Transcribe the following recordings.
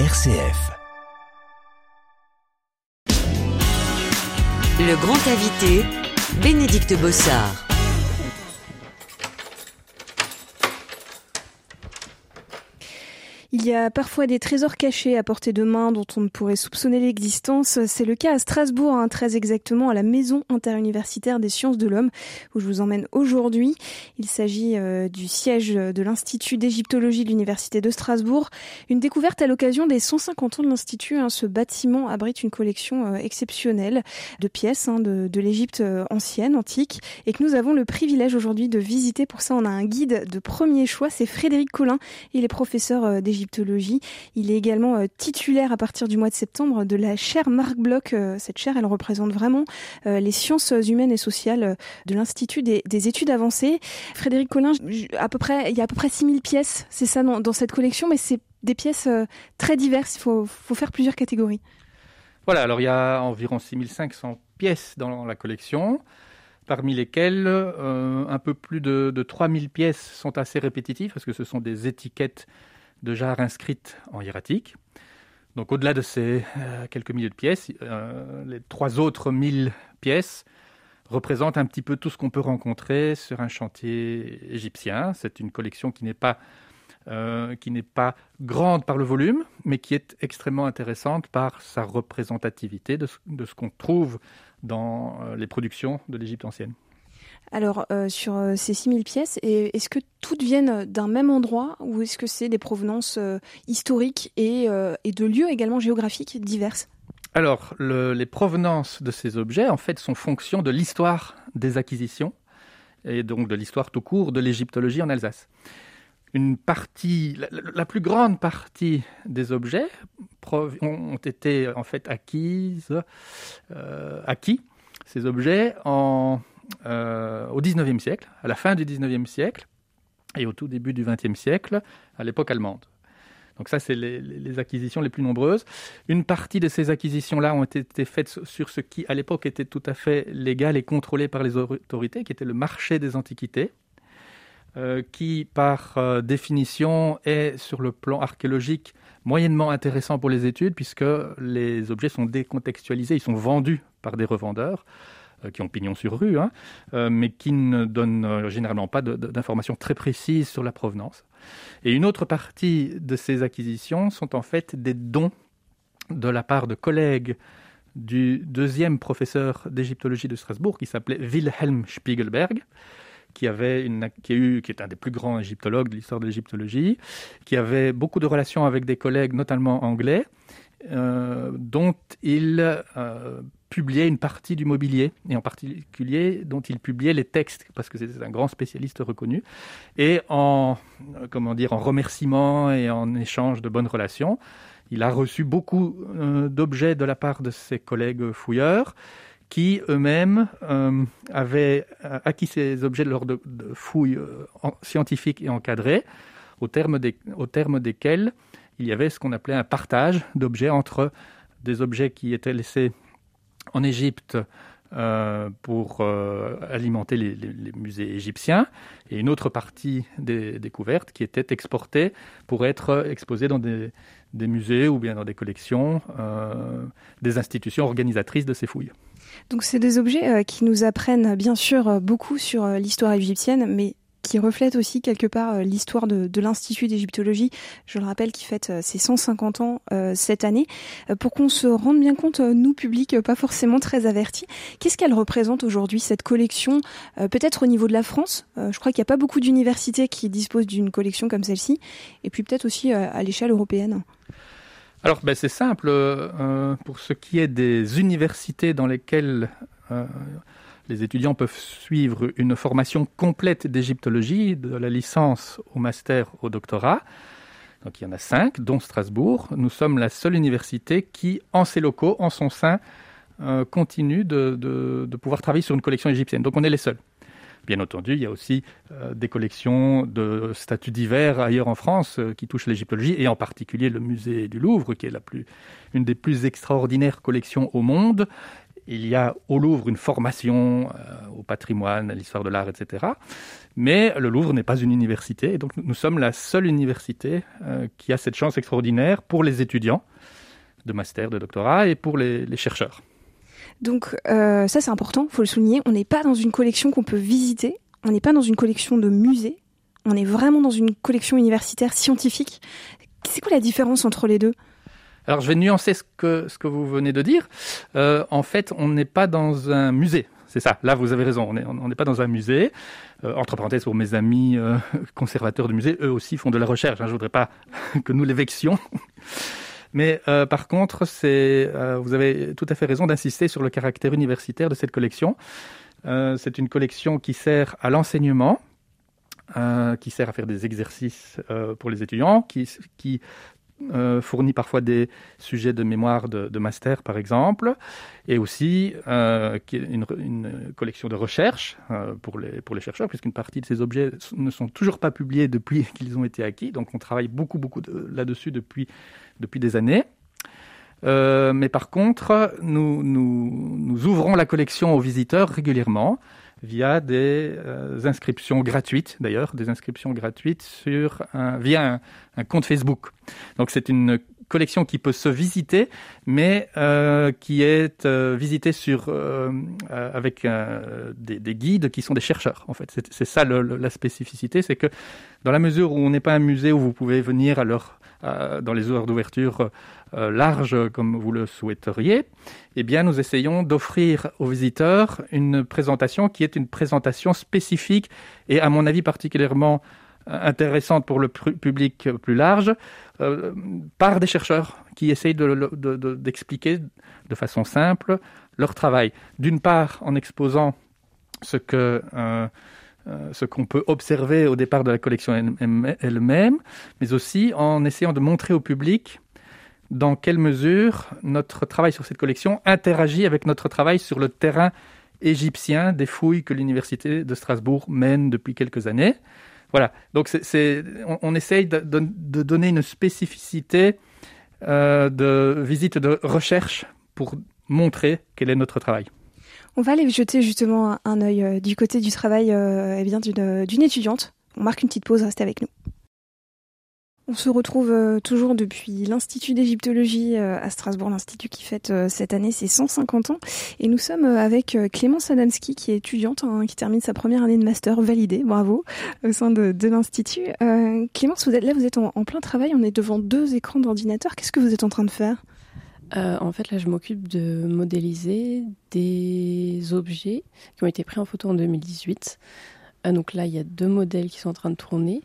RCF. Le grand invité, Bénédicte Bossard. Il y a parfois des trésors cachés à portée de main dont on ne pourrait soupçonner l'existence. C'est le cas à Strasbourg, hein, très exactement à la Maison interuniversitaire des sciences de l'homme, où je vous emmène aujourd'hui. Il s'agit euh, du siège de l'Institut d'égyptologie de l'Université de Strasbourg. Une découverte à l'occasion des 150 ans de l'Institut. Hein. Ce bâtiment abrite une collection euh, exceptionnelle de pièces hein, de, l'Égypte euh, ancienne, antique, et que nous avons le privilège aujourd'hui de visiter. Pour ça, on a un guide de premier choix, c'est Frédéric Collin. Il est professeur d'égyptologie il est également euh, titulaire à partir du mois de septembre de la chaire Marc Bloch. Euh, cette chaire, elle représente vraiment euh, les sciences humaines et sociales de l'Institut des, études avancées. Frédéric Collin, à peu près, il y a à peu près 6000 pièces, c'est ça dans, cette collection, mais c'est des pièces très diverses. Il faut, faire plusieurs catégories. Voilà, alors il y a environ 6500 pièces dans la collection parmi lesquelles un peu plus de, de 3000 pièces sont assez répétitives parce que ce sont des étiquettes de jarres inscrites en hiératique. Donc au-delà de ces euh, quelques milliers de pièces, euh, les trois autres mille pièces représentent un petit peu tout ce qu'on peut rencontrer sur un chantier égyptien. C'est une collection qui n'est pas, euh, qui n'est pas grande par le volume, mais qui est extrêmement intéressante par sa représentativité de ce qu'on trouve dans les productions de l'Égypte ancienne. Alors, euh, sur euh, ces 6000 pièces, est-ce que toutes viennent d'un même endroit ou est-ce que c'est des provenances euh, historiques et, de lieux également géographiques diverses Alors, les provenances de ces objets, en fait, sont fonction de l'histoire des acquisitions et donc de l'histoire tout court de l'égyptologie en Alsace. Une partie, la, plus grande partie des objets ont été en fait acquises, acquis ces objets en euh, au XIXe siècle, à la fin du XIXe siècle et au tout début du XXe siècle, à l'époque allemande. Donc ça, c'est les, acquisitions les plus nombreuses. Une partie de ces acquisitions-là ont été faites sur ce qui, à l'époque, était tout à fait légal et contrôlé par les autorités, qui était le marché des antiquités, euh, qui, par euh, définition, est, sur le plan archéologique, moyennement intéressant pour les études, puisque les objets sont décontextualisés, ils sont vendus par des revendeurs. Euh, qui ont pignon sur rue, hein, euh, mais qui ne donnent euh, généralement pas d'informations très précises sur la provenance. Et une autre partie de ces acquisitions sont en fait des dons de la part de collègues du deuxième professeur d'égyptologie de Strasbourg, qui s'appelait Wilhelm Spiegelberg, qui, avait une, qui, a eu, qui est un des plus grands égyptologues de l'histoire de l'égyptologie, qui avait beaucoup de relations avec des collègues, notamment anglais, dont il publiait une partie du mobilier, et en particulier dont il publiait les textes, parce que c'était un grand spécialiste reconnu. Et en, euh, comment dire, en remerciement et en échange de bonnes relations, il a reçu beaucoup euh, d'objets de la part de ses collègues fouilleurs qui eux-mêmes euh, avaient acquis ces objets lors de, fouilles scientifiques et encadrées, au terme, des, au terme desquels il y avait ce qu'on appelait un partage d'objets entre des objets qui étaient laissés en Égypte euh, pour euh, alimenter les, musées égyptiens et une autre partie des découvertes qui était exportée pour être exposée dans des, musées ou bien dans des collections euh, des institutions organisatrices de ces fouilles. Donc c'est des objets qui nous apprennent bien sûr beaucoup sur l'histoire égyptienne, mais qui reflète aussi quelque part euh, l'histoire de, l'Institut d'égyptologie, je le rappelle, qui fête euh, ses 150 ans euh, cette année. pour qu'on se rende bien compte, nous, public, pas forcément très avertis, qu'est-ce qu'elle représente aujourd'hui, cette collection, peut-être au niveau de la France? Je crois qu'il n'y a pas beaucoup d'universités qui disposent d'une collection comme celle-ci, et puis peut-être aussi à l'échelle européenne. Alors, ben, c'est simple. pour ce qui est des universités dans lesquelles les étudiants peuvent suivre une formation complète d'égyptologie, de la licence au master au doctorat. Donc il y en a cinq, dont Strasbourg. Nous sommes la seule université qui, en ses locaux, en son sein, euh, continue de, pouvoir travailler sur une collection égyptienne. Donc on est les seuls. Bien entendu, il y a aussi euh, des collections de statues divers ailleurs en France euh, qui touchent l'égyptologie, et en particulier le musée du Louvre, qui est la une des plus extraordinaires collections au monde, il y a au Louvre une formation au patrimoine, à l'histoire de l'art, etc. Mais le Louvre n'est pas une université, et donc nous sommes la seule université qui a cette chance extraordinaire pour les étudiants de master, de doctorat et pour les, chercheurs. Donc ça c'est important, faut le souligner, on n'est pas dans une collection qu'on peut visiter, on n'est pas dans une collection de musée, on est vraiment dans une collection universitaire scientifique. C'est quoi la différence entre les deux? Alors je vais nuancer ce que, vous venez de dire. Euh, en fait, on n'est pas dans un musée. C'est ça, là vous avez raison, on n'est pas dans un musée. Euh, entre parenthèses, pour mes amis euh, conservateurs de musée, eux aussi font de la recherche. Hein. je ne voudrais pas que nous les vexions. Mais par contre, vous avez tout à fait raison d'insister sur le caractère universitaire de cette collection. c'est une collection qui sert à l'enseignement, qui sert à faire des exercices pour les étudiants, qui euh, fournit parfois des sujets de mémoire de, master, par exemple, et aussi est une, collection de recherche pour, les, pour les chercheurs, puisqu'une partie de ces objets ne sont toujours pas publiés depuis qu'ils ont été acquis. Donc on travaille beaucoup, beaucoup là-dessus depuis, depuis des années. mais par contre, nous, nous, nous ouvrons la collection aux visiteurs régulièrement via des euh, inscriptions gratuites, d'ailleurs, des inscriptions gratuites sur via un, compte Facebook. Donc c'est une collection qui peut se visiter, mais euh, qui est euh, visitée sur avec des, des, guides qui sont des chercheurs. En fait, c'est ça la spécificité, c'est que dans la mesure où on n'est pas un musée où vous pouvez venir à leur dans les heures d'ouverture euh, larges comme vous le souhaiteriez, eh bien, nous essayons d'offrir aux visiteurs une présentation qui est une présentation spécifique et, à mon avis, particulièrement euh, intéressante pour le public plus large, par des chercheurs qui essayent d'expliquer de, façon simple leur travail. D'une part, en exposant ce que euh, ce qu'on peut observer au départ de la collection elle-même, mais aussi en essayant de montrer au public dans quelle mesure notre travail sur cette collection interagit avec notre travail sur le terrain égyptien des fouilles que l'université de Strasbourg mène depuis quelques années. Voilà, donc on, essaye de, donner une spécificité euh, de visite de recherche pour montrer quel est notre travail. On va aller jeter justement un œil euh, du côté du travail euh, eh bien euh, d'une étudiante. On marque une petite pause, restez avec nous. On se retrouve toujours depuis l'Institut d'égyptologie à Strasbourg, l'institut qui fête cette année ses 150 ans. Et nous sommes avec Clémence Adamski, qui est étudiante, hein, qui termine sa première année de master validée, bravo, au sein de, l'Institut. Clémence, vous êtes là, vous êtes en plein travail, on est devant deux écrans d'ordinateur. Qu'est-ce que vous êtes en train de faire? Euh, en fait, là, je m'occupe de modéliser des objets qui ont été pris en photo en 2018. Euh, donc là, il y a deux modèles qui sont en train de tourner.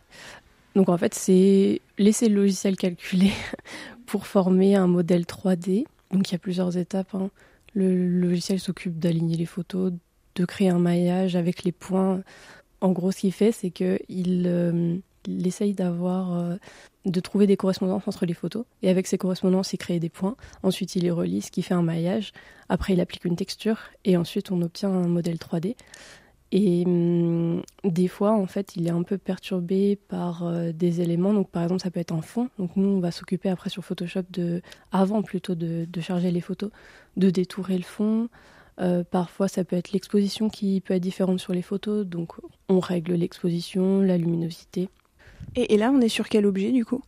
Donc en fait, c'est laisser le logiciel calculer pour former un modèle 3D. Donc il y a plusieurs étapes. Hein. Le logiciel s'occupe d'aligner les photos, de créer un maillage avec les points. En gros, ce qu'il fait, c'est qu'il euh, il essaye d'avoir, euh, de trouver des correspondances entre les photos. Et avec ces correspondances, il crée des points. Ensuite, il les relie, ce qui fait un maillage. Après, il applique une texture. Et ensuite, on obtient un modèle 3D. Et hum, des fois, en fait, il est un peu perturbé par euh, des éléments. Donc, par exemple, ça peut être un fond. Donc, nous, on va s'occuper après sur Photoshop de, avant plutôt de, charger les photos, de détourer le fond. Euh, parfois, ça peut être l'exposition qui peut être différente sur les photos. Donc, on règle l'exposition, la luminosité. Et, là, on est sur quel objet du coup?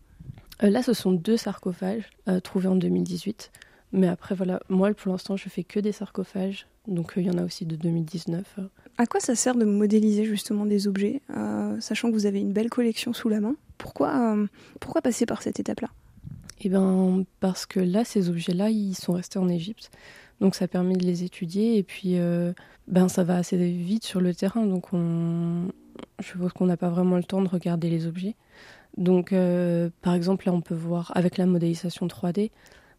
Euh, Là, ce sont deux sarcophages euh, trouvés en 2018. Mais après, voilà, moi, pour l'instant, je fais que des sarcophages. Donc, euh, il y en a aussi de 2019. À quoi ça sert de modéliser justement des objets, sachant que vous avez une belle collection sous la main? Pourquoi, pourquoi passer par cette étape-là? Eh bien, parce que là, ces objets-là, ils sont restés en Égypte. Donc, ça permet de les étudier. Et puis, ben, ça va assez vite sur le terrain. Donc, on, je suppose qu'on n'a pas vraiment le temps de regarder les objets. Donc, euh, par exemple, là, on peut voir avec la modélisation 3D.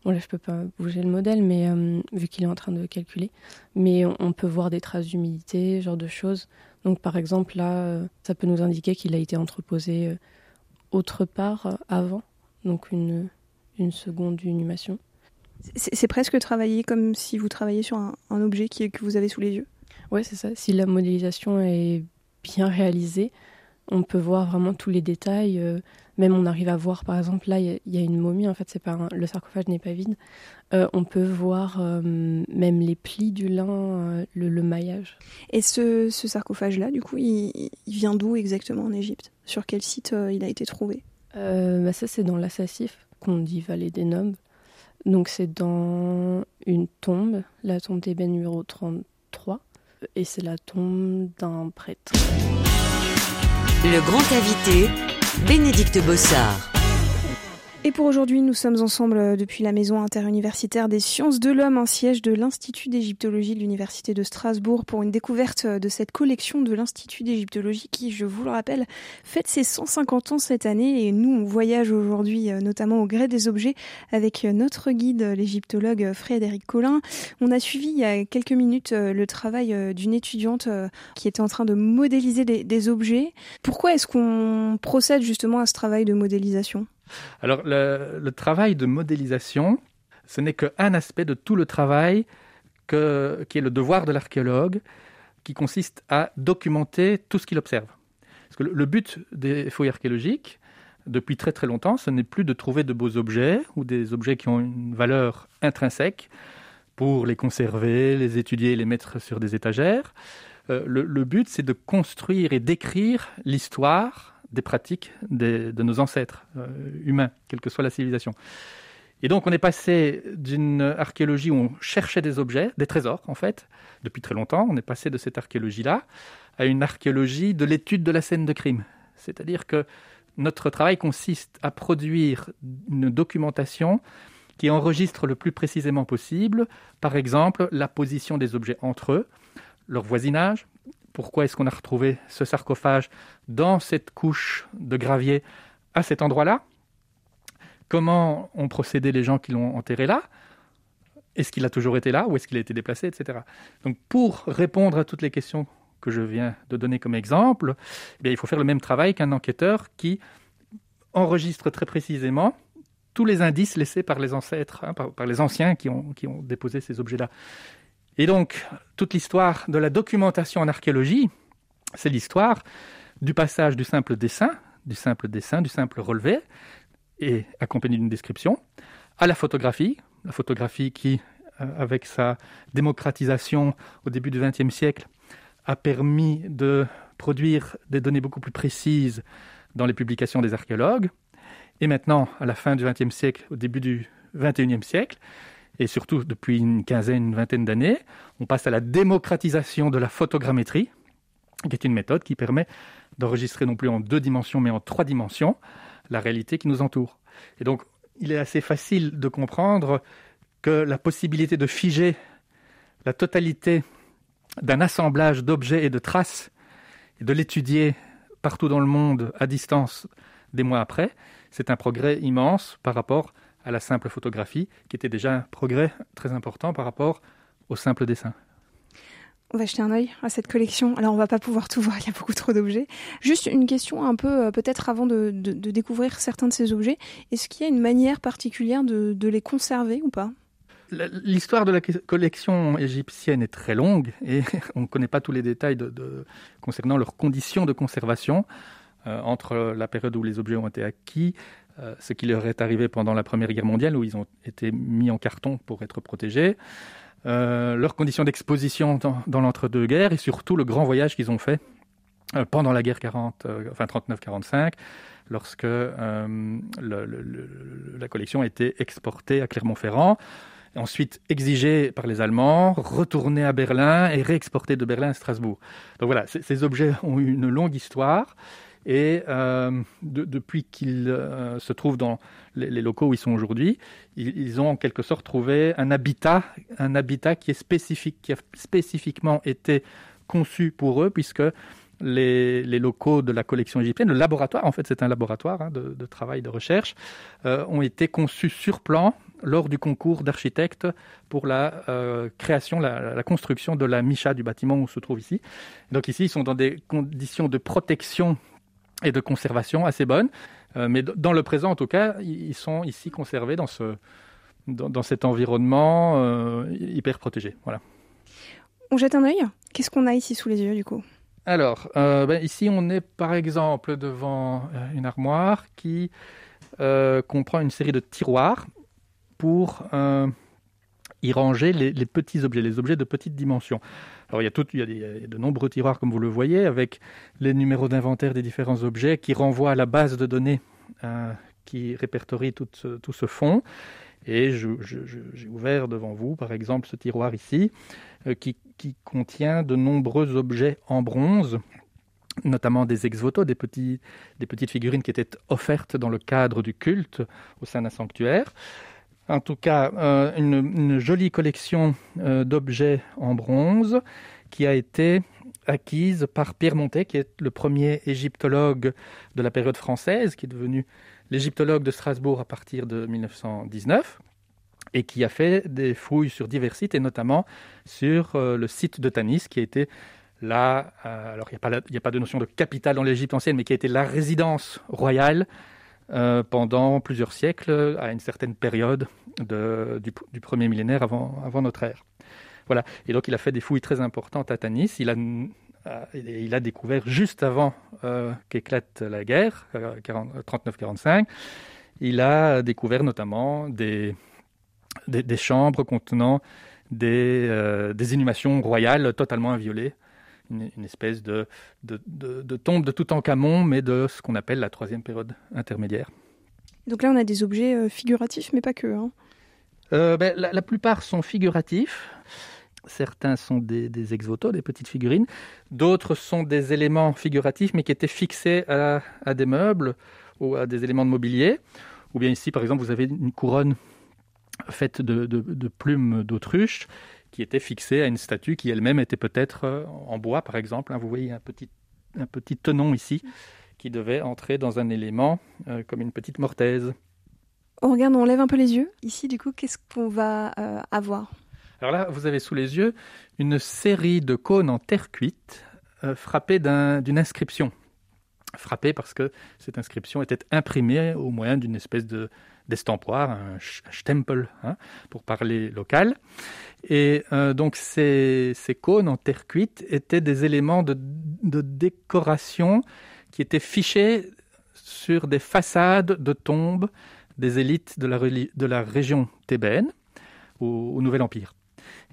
Bon, là, je peux pas bouger le modèle, mais euh, vu qu'il est en train de calculer, mais on, peut voir des traces d'humidité, ce genre de choses. Donc, par exemple, là, euh, ça peut nous indiquer qu'il a été entreposé autre part avant, donc une, une seconde inhumation. C'est presque travailler comme si vous travailliez sur un, objet qui, que vous avez sous les yeux? Ouais, c'est ça. Si la modélisation est bien réalisé, On peut voir vraiment tous les détails. euh, même on arrive à voir, par exemple, là, il y a- il y, a une momie, en fait, c'est pas un- le sarcophage n'est pas vide. Euh, on peut voir euh, même les plis du lin, le, le maillage. Et ce, ce sarcophage-là, du coup, il, il vient d'où exactement en Égypte? Sur quel site il a été trouvé? Bah ça, c'est dans l'Assassif, qu'on dit vallée des Nobs. Donc, c'est dans une tombe, la tombe d'ébène numéro 33. Et c'est la tombe d'un prêtre. Le grand invité, Bénédicte Bossard. Et pour aujourd'hui, nous sommes ensemble euh, depuis la Maison interuniversitaire des sciences de l'homme, un siège de l'Institut d'égyptologie de l'Université de Strasbourg, pour une découverte euh, de cette collection de l'Institut d'égyptologie qui, je vous le rappelle, fête ses 150 ans cette année. Et nous, on voyage aujourd'hui, euh, notamment au gré des objets, avec notre guide, l'égyptologue Frédéric Collin. On a suivi il y a quelques minutes le travail d'une étudiante qui était en train de modéliser des objets. Pourquoi est-ce qu'on procède justement à ce travail de modélisation? Alors, le, travail de modélisation, ce n'est qu'un aspect de tout le travail qui est le devoir de l'archéologue, qui consiste à documenter tout ce qu'il observe. Parce que le, but des fouilles archéologiques, depuis très très longtemps, ce n'est plus de trouver de beaux objets ou des objets qui ont une valeur intrinsèque pour les conserver, les étudier, les mettre sur des étagères. Euh, le but, c'est de construire et d'écrire l'histoire des pratiques de nos ancêtres euh, humains, quelle que soit la civilisation. Et donc, on est passé d'une archéologie où on cherchait des objets, des trésors, en fait, depuis très longtemps. On est passé de cette archéologie-là à une archéologie de l'étude de la scène de crime. C'est-à-dire que notre travail consiste à produire une documentation qui enregistre le plus précisément possible, par exemple, la position des objets entre eux, leur voisinage, pourquoi est-ce qu'on a retrouvé ce sarcophage dans cette couche de gravier à cet endroit-là? Comment ont procédé les gens qui l'ont enterré là? Est-ce qu'il a toujours été là ou est-ce qu'il a été déplacé, etc. Donc pour répondre à toutes les questions que je viens de donner comme exemple, eh il faut faire le même travail qu'un enquêteur qui enregistre très précisément tous les indices laissés par les ancêtres, hein, par, les anciens qui ont déposé ces objets-là. Et donc, toute l'histoire de la documentation en archéologie, c'est l'histoire du passage du simple dessin, du simple dessin, du simple relevé, et accompagné d'une description, à la photographie, la photographie qui, euh, avec sa démocratisation au début du XXe siècle, a permis de produire des données beaucoup plus précises dans les publications des archéologues, et maintenant, à la fin du XXe siècle, au début du XXIe siècle, et surtout depuis une quinzaine, une vingtaine d'années, on passe à la démocratisation de la photogrammétrie, qui est une méthode qui permet d'enregistrer non plus en deux dimensions, mais en trois dimensions, la réalité qui nous entoure. Et donc, il est assez facile de comprendre que la possibilité de figer la totalité d'un assemblage d'objets et de traces, et de l'étudier partout dans le monde à distance des mois après, c'est un progrès immense par rapport à la simple photographie, qui était déjà un progrès très important par rapport au simple dessin. On va jeter un œil à cette collection. Alors, on va pas pouvoir tout voir, il y a beaucoup trop d'objets. Juste une question un peu, euh, peut-être avant de, de- de découvrir certains de ces objets. Est-ce qu'il y a une manière particulière de, de les conserver ou pas? L'histoire de la collection égyptienne est très longue et on ne connaît pas tous les détails concernant leurs conditions de conservation euh, entre la période où les objets ont été acquis, euh, ce qui leur est arrivé pendant la Première Guerre mondiale où ils ont été mis en carton pour être protégés, euh, leurs conditions d'exposition dans, l'entre-deux-guerres et surtout le grand voyage qu'ils ont fait euh, pendant la guerre 40, euh, enfin 39-45, lorsque la collection a été exportée à Clermont-Ferrand, ensuite exigée par les Allemands, retournée à Berlin et réexportée de Berlin à Strasbourg. Donc voilà, ces objets ont eu une longue histoire. Et euh, de- depuis qu'ils euh, se trouvent dans les, locaux où ils sont aujourd'hui, ils, ont en quelque sorte trouvé un habitat, un habitat qui est a spécifiquement été conçu pour eux, puisque les, locaux de la collection égyptienne, le laboratoire, en fait c'est un laboratoire hein, de, travail, de recherche, euh, ont été conçus sur plan lors du concours d'architectes pour la création, la, la construction de la Micha du bâtiment où on se trouve ici. Donc ici, ils sont dans des conditions de protection et de conservation assez bonnes, Euh, mais dans le présent en tout cas, ils sont ici conservés dans, ce, dans, dans cet environnement euh, hyper protégé. Voilà. On jette un œil? Qu'est-ce qu'on a ici sous les yeux du coup? Alors, euh, ben, ici, on est par exemple devant une armoire qui comprend une série de tiroirs pour y ranger les, les, petits objets, les objets de petite dimension. Il y a, de nombreux tiroirs, comme vous le voyez, avec les numéros d'inventaire des différents objets qui renvoient à la base de données qui répertorie tout ce, tout ce fond. Et j'ai ouvert devant vous, par exemple, ce tiroir ici, euh, qui, contient de nombreux objets en bronze, notamment des ex-voto, des, petits, des petites figurines qui étaient offertes dans le cadre du culte au sein d'un sanctuaire. En tout cas, euh, une, jolie collection euh, d'objets en bronze qui a été acquise par Pierre Montet, qui est le premier égyptologue de la période française, qui est devenu l'égyptologue de Strasbourg à partir de 1919 et qui a fait des fouilles sur divers sites et notamment sur euh, le site de Tanis qui a été là, alors il n'y a, a, pas de notion de capitale dans l'Égypte ancienne, mais qui a été la résidence royale euh, pendant plusieurs siècles, à une certaine période de, du, premier millénaire avant, notre ère. Voilà. Et donc il a fait des fouilles très importantes à Tanis. Il a euh, découvert juste avant euh, qu'éclate la guerre, 39-45, euh, il a découvert notamment des, des, chambres contenant des, des, inhumations royales totalement inviolées, une, une espèce de, de, de, de, tombe de tout en camon, mais de ce qu'on appelle la troisième période intermédiaire. Donc là, on a des objets figuratifs, mais pas que. Hein. Euh, ben, la, la, plupart sont figuratifs. Certains sont des, des ex-voto, des petites figurines. D'autres sont des éléments figuratifs, mais qui étaient fixés à, à, des meubles ou à des éléments de mobilier. Ou bien ici, par exemple, vous avez une couronne faite de, de, de plumes d'autruche qui était fixée à une statue qui elle-même était peut-être euh, en bois, par exemple. Vous voyez un petit, un petit tenon ici qui devait entrer dans un élément euh, comme une petite mortaise. On regarde, on lève un peu les yeux. Ici, du coup, qu'est-ce qu'on va euh, avoir? Alors là, vous avez sous les yeux une série de cônes en terre cuite euh, frappés d'une un, inscription. Frappés parce que cette inscription était imprimée au moyen d'une espèce de d'estampoir, un stempel, hein, pour parler local. Et euh, donc ces, cônes en terre cuite étaient des éléments de, décoration qui étaient fichés sur des façades de tombes des élites de la, région thébaine au, Nouvel Empire.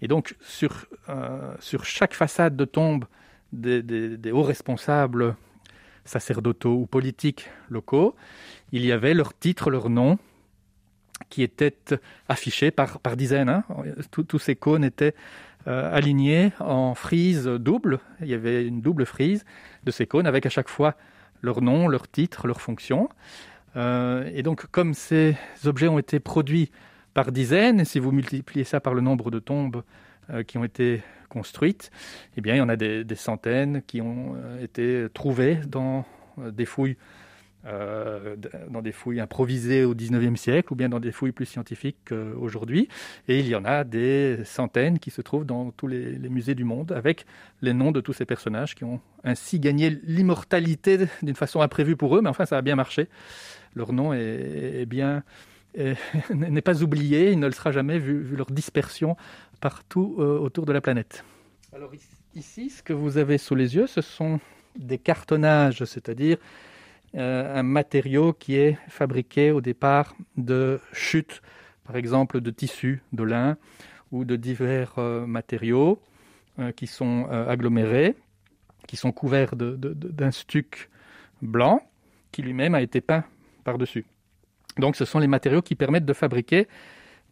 Et donc, sur, euh, sur chaque façade de tombe des, des, hauts responsables sacerdotaux ou politiques locaux, il y avait leur titre, leur nom, qui étaient affichés par, dizaines. Hein. Tous ces cônes étaient euh, alignés en frise double. Il y avait une double frise de ces cônes avec à chaque fois leur nom, leur titre, leur fonction. Euh, et donc, comme ces objets ont été produits par dizaines. Si vous multipliez ça par le nombre de tombes euh, qui ont été construites, eh bien, il y en a des, centaines qui ont été trouvées dans des fouilles euh, dans des fouilles improvisées au XIXe siècle ou bien dans des fouilles plus scientifiques euh, aujourd'hui. Et il y en a des centaines qui se trouvent dans tous les, musées du monde avec les noms de tous ces personnages qui ont ainsi gagné l'immortalité d'une façon imprévue pour eux, mais enfin ça a bien marché. Leur nom est, bien n'est pas oublié, il ne le sera jamais vu, leur dispersion partout euh, autour de la planète. Alors ici, ce que vous avez sous les yeux, ce sont des cartonnages, c'est-à-dire un matériau qui est fabriqué au départ de chutes, par exemple de tissus, de lin ou de divers euh, matériaux euh, qui sont euh, agglomérés, qui sont couverts d'un stuc blanc qui lui-même a été peint par-dessus. Donc ce sont les matériaux qui permettent de fabriquer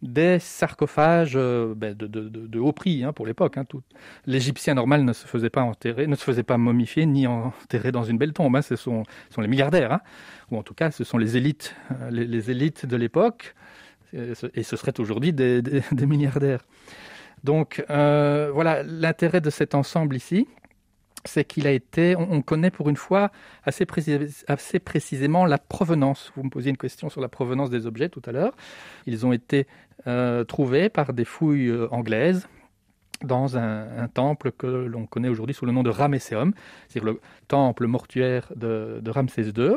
des sarcophages euh, ben, de, haut prix hein, pour l'époque. Hein, L'Égyptien normal ne se faisait pas enterrer, ne se faisait pas momifier ni enterrer dans une belle tombe. Hein, ce, sont, les milliardaires, ou en tout cas ce sont les élites, euh, les, élites de l'époque, et ce serait aujourd'hui des, milliardaires. Donc euh, voilà l'intérêt de cet ensemble ici, c'est qu'il a été, on, on, connaît pour une fois assez, précis, assez, précisément la provenance. Vous me posiez une question sur la provenance des objets tout à l'heure. Ils ont été euh, trouvés par des fouilles euh, anglaises dans un, temple que l'on connaît aujourd'hui sous le nom de Ramesseum, c'est-à-dire le temple mortuaire de, de Ramsès II.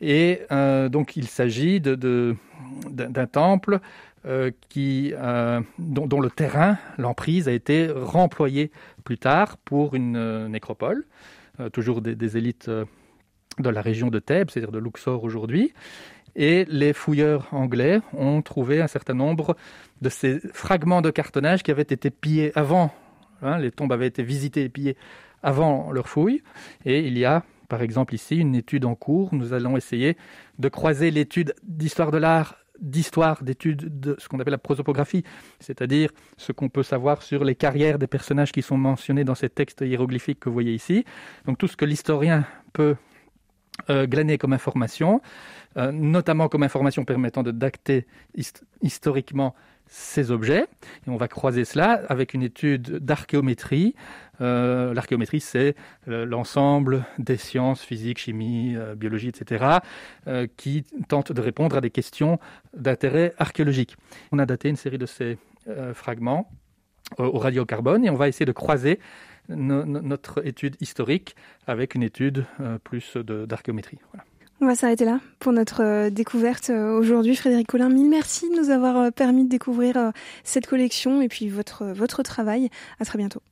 Et euh, donc il s'agit d'un de, de, temple euh, qui, euh, dont, le terrain, l'emprise, a été remployé plus tard pour une euh, nécropole. toujours des, élites de la région de Thèbes, c'est-à-dire de Luxor aujourd'hui. Et les fouilleurs anglais ont trouvé un certain nombre de ces fragments de cartonnage qui avaient été pillés avant. Hein, les tombes avaient été visitées et pillées avant leur fouille. Et il y a, par exemple ici, une étude en cours. Nous allons essayer de croiser l'étude d'histoire de l'art d'histoire, d'études de ce qu'on appelle la prosopographie, c'est-à-dire ce qu'on peut savoir sur les carrières des personnages qui sont mentionnés dans ces textes hiéroglyphiques que vous voyez ici. Donc tout ce que l'historien peut euh, glaner comme information, euh, notamment comme information permettant de dacter historiquement ces objets. Et on va croiser cela avec une étude d'archéométrie. Euh, l'archéométrie, c'est l'ensemble des sciences, physique, chimie, biologie, etc., qui tentent de répondre à des questions d'intérêt archéologique. On a daté une série de ces fragments au radiocarbone et on va essayer de croiser notre étude historique avec une étude euh, plus d'archéométrie. On va s'arrêter là pour notre euh, découverte euh, aujourd'hui. Frédéric Collin, mille merci de nous avoir permis de découvrir cette collection et puis votre, votre travail. À très bientôt.